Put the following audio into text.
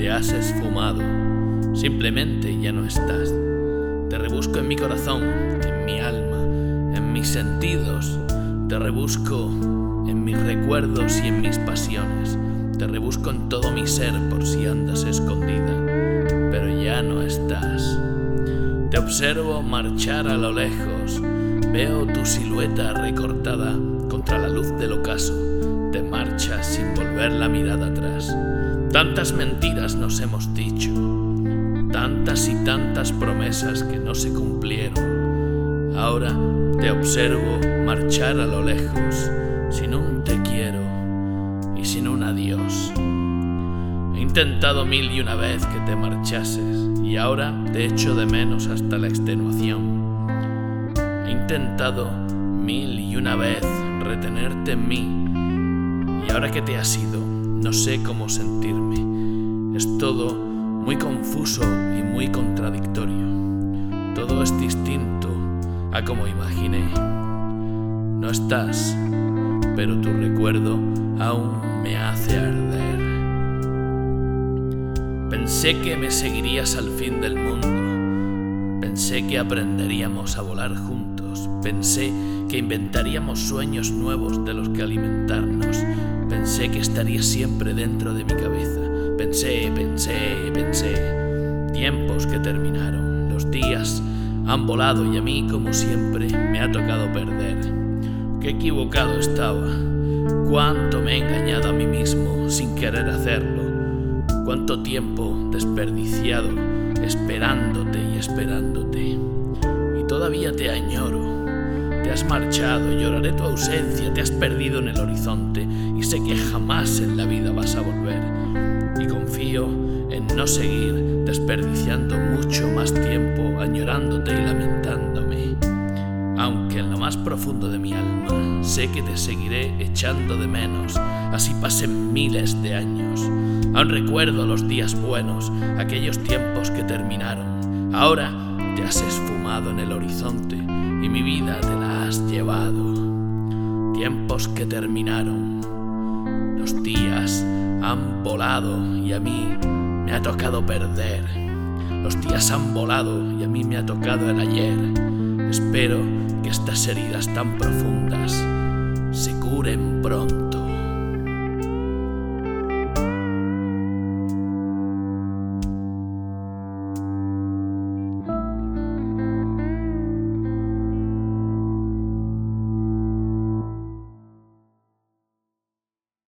te has esfumado, simplemente ya no estás. Te rebusco en mi corazón, en mi alma, en mis sentidos, te rebusco en mis recuerdos y en mis pasiones, te rebusco en todo mi ser por si andas escondida, pero ya no estás. Te observo marchar a lo lejos, veo tu silueta recortada contra la luz del ocaso, te marchas sin volver la mirada atrás. Tantas mentiras nos hemos dicho, tantas y tantas promesas que no se cumplieron. Ahora te observo marchar a lo lejos, sin un te quiero y sin un adiós. He intentado mil y una vez que te marchases y ahora te echo de menos hasta la extenuación. He intentado mil y una vez retenerte en mí y ahora que te has ido no sé cómo sentirme. Es todo muy confuso y muy contradictorio. Todo es distinto a como imaginé. No estás, pero tu recuerdo aún me hace arder. Pensé que me seguirías al fin del mundo. Pensé que aprenderíamos a volar juntos. Pensé que inventaríamos sueños nuevos de los que alimentarnos. Pensé que estaría siempre dentro de mi cabeza. Pensé, pensé, pensé. Tiempos que terminaron. Los días han volado y a mí, como siempre, me ha tocado perder. Qué equivocado estaba. Cuánto me he engañado a mí mismo sin querer hacerlo. Cuánto tiempo desperdiciado esperándote y esperándote. Y todavía te añoro te has marchado, lloraré tu ausencia, te has perdido en el horizonte y sé que jamás en la vida vas a volver. Y confío en no seguir desperdiciando mucho más tiempo añorándote y lamentándome. Aunque en lo más profundo de mi alma sé que te seguiré echando de menos, así pasen miles de años. Aún recuerdo los días buenos, aquellos tiempos que terminaron. Ahora te has esfumado en el horizonte y mi vida te la has llevado. Tiempos que terminaron, los días han volado y a mí me ha tocado perder. Los días han volado y a mí me ha tocado el ayer. Espero que estas heridas tan profundas se curen pronto.